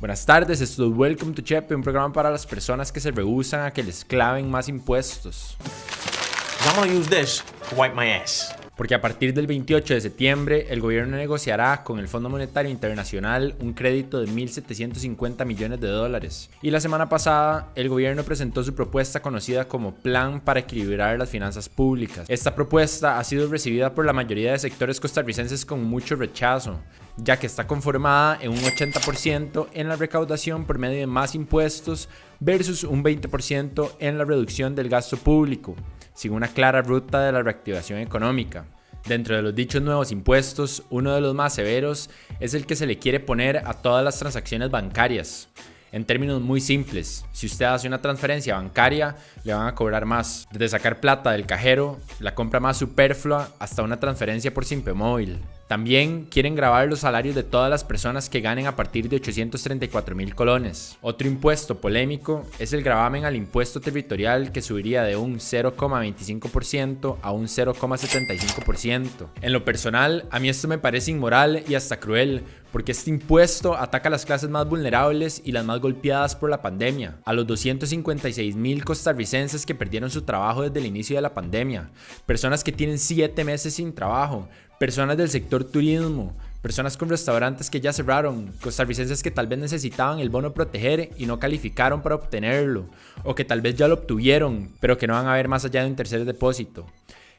Buenas tardes, esto es Welcome to Chepe, un programa para las personas que se rehusan a que les claven más impuestos. I'm gonna use this to wipe my ass. Porque a partir del 28 de septiembre, el gobierno negociará con el Fondo Monetario Internacional un crédito de 1.750 millones de dólares. Y la semana pasada, el gobierno presentó su propuesta conocida como Plan para equilibrar las finanzas públicas. Esta propuesta ha sido recibida por la mayoría de sectores costarricenses con mucho rechazo, ya que está conformada en un 80% en la recaudación por medio de más impuestos versus un 20% en la reducción del gasto público sin una clara ruta de la reactivación económica. Dentro de los dichos nuevos impuestos, uno de los más severos es el que se le quiere poner a todas las transacciones bancarias. En términos muy simples, si usted hace una transferencia bancaria, le van a cobrar más. Desde sacar plata del cajero, la compra más superflua, hasta una transferencia por Simpe Móvil. También quieren grabar los salarios de todas las personas que ganen a partir de 834 mil colones. Otro impuesto polémico es el gravamen al impuesto territorial que subiría de un 0,25% a un 0,75%. En lo personal, a mí esto me parece inmoral y hasta cruel, porque este impuesto ataca a las clases más vulnerables y las más golpeadas por la pandemia, a los 256 mil costarricenses que perdieron su trabajo desde el inicio de la pandemia, personas que tienen 7 meses sin trabajo, personas del sector turismo, personas con restaurantes que ya cerraron, costarricenses que tal vez necesitaban el bono proteger y no calificaron para obtenerlo, o que tal vez ya lo obtuvieron, pero que no van a ver más allá de un tercer depósito.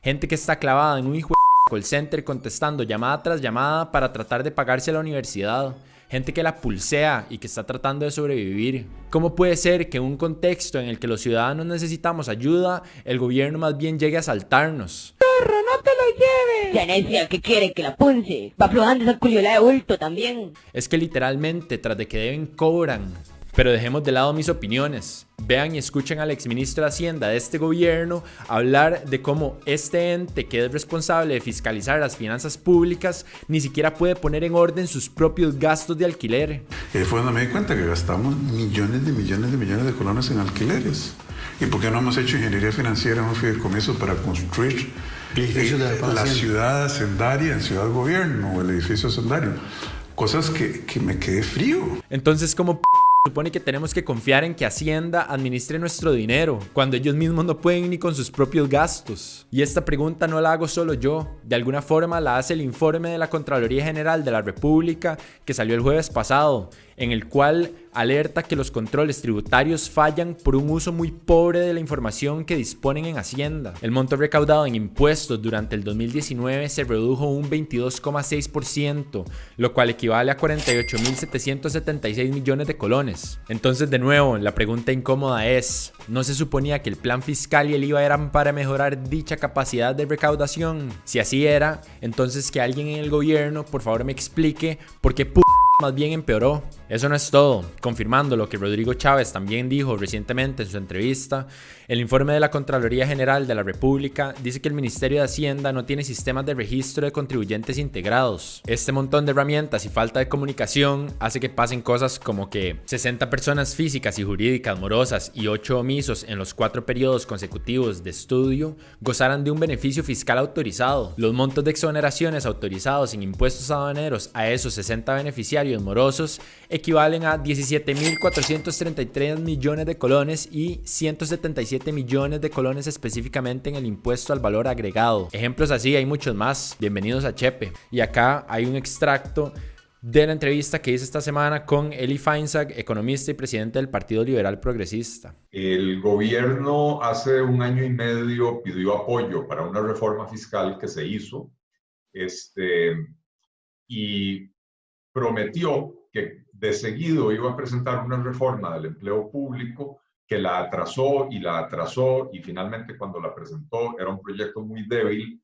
Gente que está clavada en un hijo de call center contestando llamada tras llamada para tratar de pagarse la universidad. Gente que la pulsea y que está tratando de sobrevivir. ¿Cómo puede ser que en un contexto en el que los ciudadanos necesitamos ayuda, el gobierno más bien llegue a asaltarnos? No te lo lleves. Yanesia, ¿qué quiere? Que la punce. Va aflojando esa culiola de bulto también. Es que literalmente, tras de que deben, cobran. Pero dejemos de lado mis opiniones. Vean y escuchen al exministro de Hacienda de este gobierno hablar de cómo este ente que es responsable de fiscalizar las finanzas públicas ni siquiera puede poner en orden sus propios gastos de alquiler. Y fue donde me di cuenta que gastamos millones de millones de millones de colones en alquileres. ¿Y por qué no hemos hecho ingeniería financiera en un fideicomiso para construir la ciudad hacendaria en Ciudad Gobierno o el edificio hacendario? Cosas que, que me quedé frío. Entonces, ¿cómo supone que tenemos que confiar en que Hacienda administre nuestro dinero, cuando ellos mismos no pueden ni con sus propios gastos? Y esta pregunta no la hago solo yo, de alguna forma la hace el informe de la Contraloría General de la República que salió el jueves pasado, en el cual alerta que los controles tributarios fallan por un uso muy pobre de la información que disponen en Hacienda. El monto recaudado en impuestos durante el 2019 se redujo un 22,6%, lo cual equivale a 48.776 millones de colones. Entonces, de nuevo, la pregunta incómoda es, ¿no se suponía que el plan fiscal y el IVA eran para mejorar dicha capacidad de recaudación? Si así era, entonces que alguien en el gobierno por favor me explique por qué más bien empeoró. Eso no es todo. Confirmando lo que Rodrigo Chávez también dijo recientemente en su entrevista, el informe de la Contraloría General de la República dice que el Ministerio de Hacienda no tiene sistemas de registro de contribuyentes integrados. Este montón de herramientas y falta de comunicación hace que pasen cosas como que 60 personas físicas y jurídicas morosas y 8 omisos en los cuatro periodos consecutivos de estudio gozaran de un beneficio fiscal autorizado. Los montos de exoneraciones autorizados en impuestos aduaneros a esos 60 beneficiarios morosos equivalen a 17.433 millones de colones y 177 millones de colones específicamente en el impuesto al valor agregado. Ejemplos así hay muchos más. Bienvenidos a Chepe. Y acá hay un extracto de la entrevista que hice esta semana con Eli Feinsack, economista y presidente del Partido Liberal Progresista. El gobierno hace un año y medio pidió apoyo para una reforma fiscal que se hizo este, y prometió que de seguido iba a presentar una reforma del empleo público que la atrasó y la atrasó y finalmente cuando la presentó era un proyecto muy débil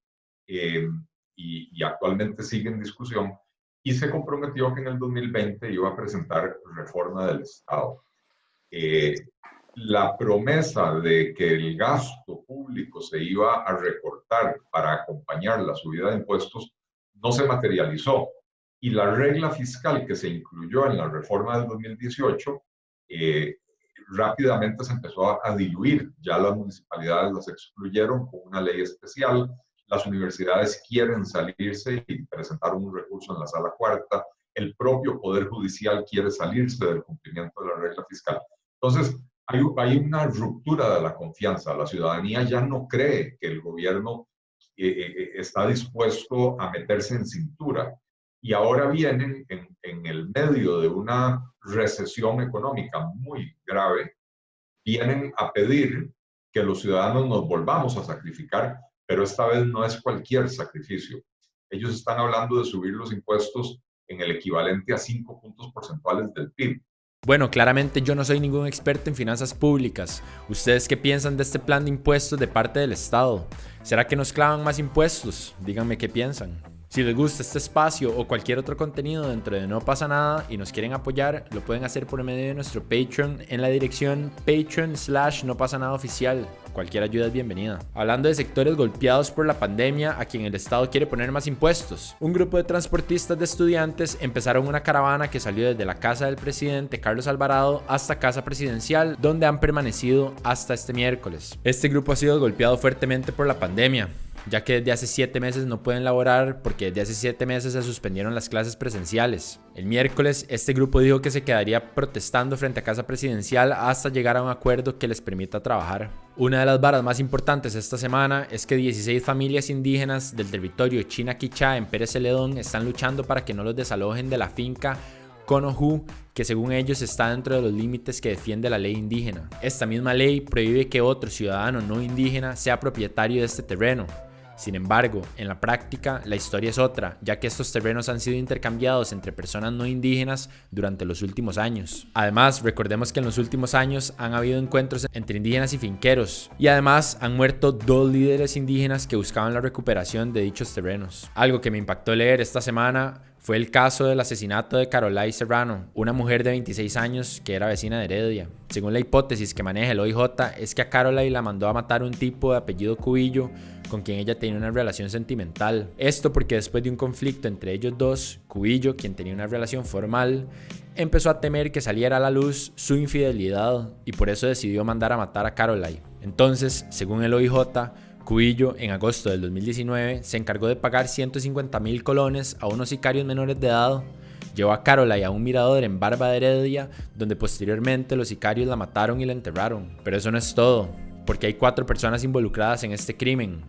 eh, y, actualmente sigue en discusión y se comprometió que en el 2020 iba a presentar reforma del Estado. Eh, la promesa de que el gasto público se iba a recortar para acompañar la subida de impuestos no se materializó y la regla fiscal que se incluyó en la reforma del 2018 eh, rápidamente se empezó a, diluir. Ya las municipalidades las excluyeron con una ley especial. Las universidades quieren salirse y presentar un recurso en la sala cuarta el propio Poder Judicial quiere salirse del cumplimiento de la regla fiscal. Entonces, hay, hay una ruptura de la confianza. La ciudadanía ya no cree que el gobierno eh, eh, eh, está dispuesto a meterse en cintura. Y ahora vienen en, el medio de una recesión económica muy grave, vienen a pedir que los ciudadanos nos volvamos a sacrificar, pero esta vez no es cualquier sacrificio. Ellos están hablando de subir los impuestos en el equivalente a 5 puntos porcentuales del PIB. Bueno, claramente yo no soy ningún experto en finanzas públicas. ¿Ustedes qué piensan de este plan de impuestos de parte del Estado? ¿Será que nos clavan más impuestos? Díganme qué piensan. Si les gusta este espacio o cualquier otro contenido dentro de No pasa nada y nos quieren apoyar, lo pueden hacer por medio de nuestro Patreon en la dirección patreon slash no pasa nada oficial. Cualquier ayuda es bienvenida. Hablando de sectores golpeados por la pandemia a quien el Estado quiere poner más impuestos, un grupo de transportistas de estudiantes empezaron una caravana que salió desde la casa del presidente Carlos Alvarado hasta Casa Presidencial, donde han permanecido hasta este miércoles. Este grupo ha sido golpeado fuertemente por la pandemia ya que desde hace 7 meses no pueden laborar porque desde hace 7 meses se suspendieron las clases presenciales. El miércoles, este grupo dijo que se quedaría protestando frente a Casa Presidencial hasta llegar a un acuerdo que les permita trabajar. Una de las varas más importantes esta semana es que 16 familias indígenas del territorio China Quichá en Pérez Celedón están luchando para que no los desalojen de la finca Conohu, que según ellos está dentro de los límites que defiende la ley indígena. Esta misma ley prohíbe que otro ciudadano no indígena sea propietario de este terreno. Sin embargo, en la práctica, la historia es otra, ya que estos terrenos han sido intercambiados entre personas no indígenas durante los últimos años. Además, recordemos que en los últimos años han habido encuentros entre indígenas y finqueros, y además han muerto dos líderes indígenas que buscaban la recuperación de dichos terrenos. Algo que me impactó leer esta semana fue el caso del asesinato de Carolai Serrano, una mujer de 26 años que era vecina de Heredia. Según la hipótesis que maneja el OIJ, es que a Carolai la mandó a matar un tipo de apellido Cubillo con quien ella tenía una relación sentimental. Esto porque después de un conflicto entre ellos dos, Cubillo, quien tenía una relación formal, empezó a temer que saliera a la luz su infidelidad y por eso decidió mandar a matar a Carolai. Entonces, según el OIJ, Cubillo, en agosto del 2019, se encargó de pagar 150 mil colones a unos sicarios menores de edad. Llevó a Carola a un mirador en Barba de Heredia, donde posteriormente los sicarios la mataron y la enterraron. Pero eso no es todo, porque hay cuatro personas involucradas en este crimen.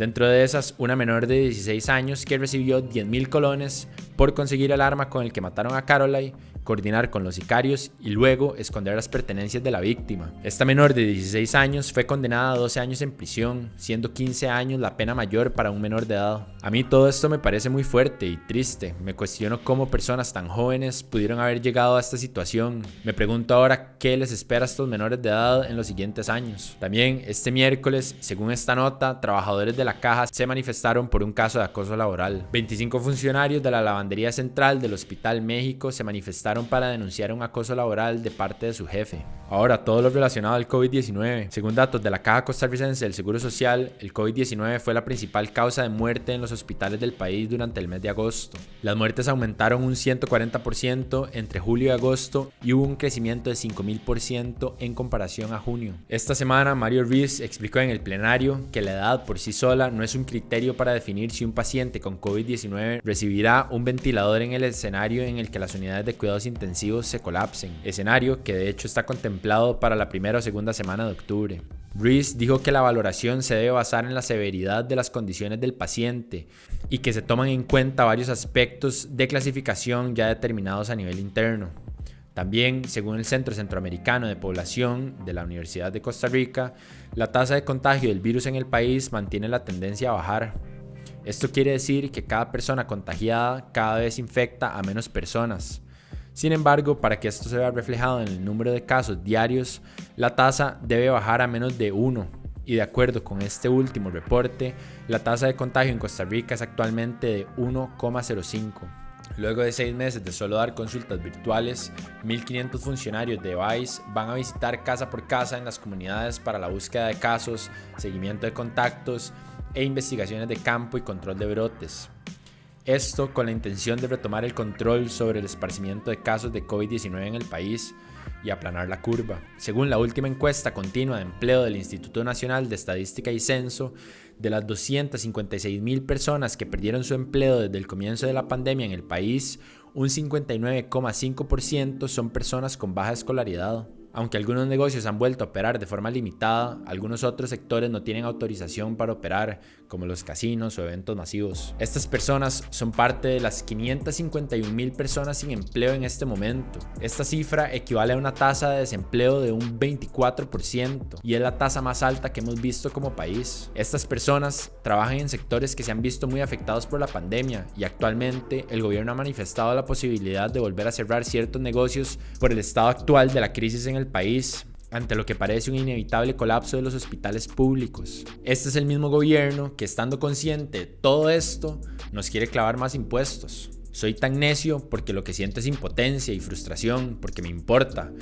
Dentro de esas, una menor de 16 años que recibió 10 mil colones por conseguir el arma con el que mataron a Caroline coordinar con los sicarios y luego esconder las pertenencias de la víctima. Esta menor de 16 años fue condenada a 12 años en prisión, siendo 15 años la pena mayor para un menor de edad. A mí todo esto me parece muy fuerte y triste. Me cuestiono cómo personas tan jóvenes pudieron haber llegado a esta situación. Me pregunto ahora qué les espera a estos menores de edad en los siguientes años. También este miércoles, según esta nota, trabajadores de la caja se manifestaron por un caso de acoso laboral. 25 funcionarios de la lavandería central del Hospital México se manifestaron para denunciar un acoso laboral de parte de su jefe. Ahora, todo lo relacionado al COVID-19. Según datos de la Caja Costarricense del Seguro Social, el COVID-19 fue la principal causa de muerte en los hospitales del país durante el mes de agosto. Las muertes aumentaron un 140% entre julio y agosto y hubo un crecimiento de 5.000% en comparación a junio. Esta semana, Mario Rees explicó en el plenario que la edad por sí sola no es un criterio para definir si un paciente con COVID-19 recibirá un ventilador en el escenario en el que las unidades de cuidados intensivos se colapsen, escenario que de hecho está contemplado para la primera o segunda semana de octubre. Rees dijo que la valoración se debe basar en la severidad de las condiciones del paciente y que se toman en cuenta varios aspectos de clasificación ya determinados a nivel interno. También, según el Centro Centroamericano de Población de la Universidad de Costa Rica, la tasa de contagio del virus en el país mantiene la tendencia a bajar. Esto quiere decir que cada persona contagiada cada vez infecta a menos personas. Sin embargo, para que esto se vea reflejado en el número de casos diarios, la tasa debe bajar a menos de 1 y de acuerdo con este último reporte, la tasa de contagio en Costa Rica es actualmente de 1,05. Luego de seis meses de solo dar consultas virtuales, 1.500 funcionarios de VICE van a visitar casa por casa en las comunidades para la búsqueda de casos, seguimiento de contactos e investigaciones de campo y control de brotes. Esto con la intención de retomar el control sobre el esparcimiento de casos de COVID-19 en el país y aplanar la curva. Según la última encuesta continua de empleo del Instituto Nacional de Estadística y Censo, de las 256 mil personas que perdieron su empleo desde el comienzo de la pandemia en el país, un 59,5% son personas con baja escolaridad. Aunque algunos negocios han vuelto a operar de forma limitada, algunos otros sectores no tienen autorización para operar, como los casinos o eventos masivos. Estas personas son parte de las 551 mil personas sin empleo en este momento. Esta cifra equivale a una tasa de desempleo de un 24% y es la tasa más alta que hemos visto como país. Estas personas trabajan en sectores que se han visto muy afectados por la pandemia y actualmente el gobierno ha manifestado la posibilidad de volver a cerrar ciertos negocios por el estado actual de la crisis en el país ante lo que parece un inevitable colapso de los hospitales públicos. Este es el mismo gobierno que estando consciente de todo esto nos quiere clavar más impuestos. Soy tan necio porque lo que siento es impotencia y frustración, porque me importa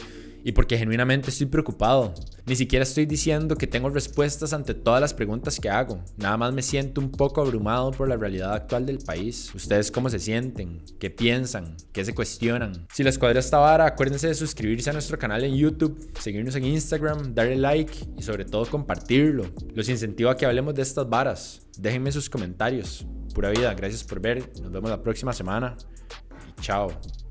y porque genuinamente estoy preocupado. Ni siquiera estoy diciendo que tengo respuestas ante todas las preguntas que hago. Nada más me siento un poco abrumado por la realidad actual del país. ¿Ustedes cómo se sienten? ¿Qué piensan? ¿Qué se cuestionan? Si les cuadra esta vara, acuérdense de suscribirse a nuestro canal en YouTube, seguirnos en Instagram, darle like y sobre todo compartirlo. Los incentivo a que hablemos de estas varas. Déjenme sus comentarios. Pura vida, gracias por ver. Nos vemos la próxima semana. Y chao.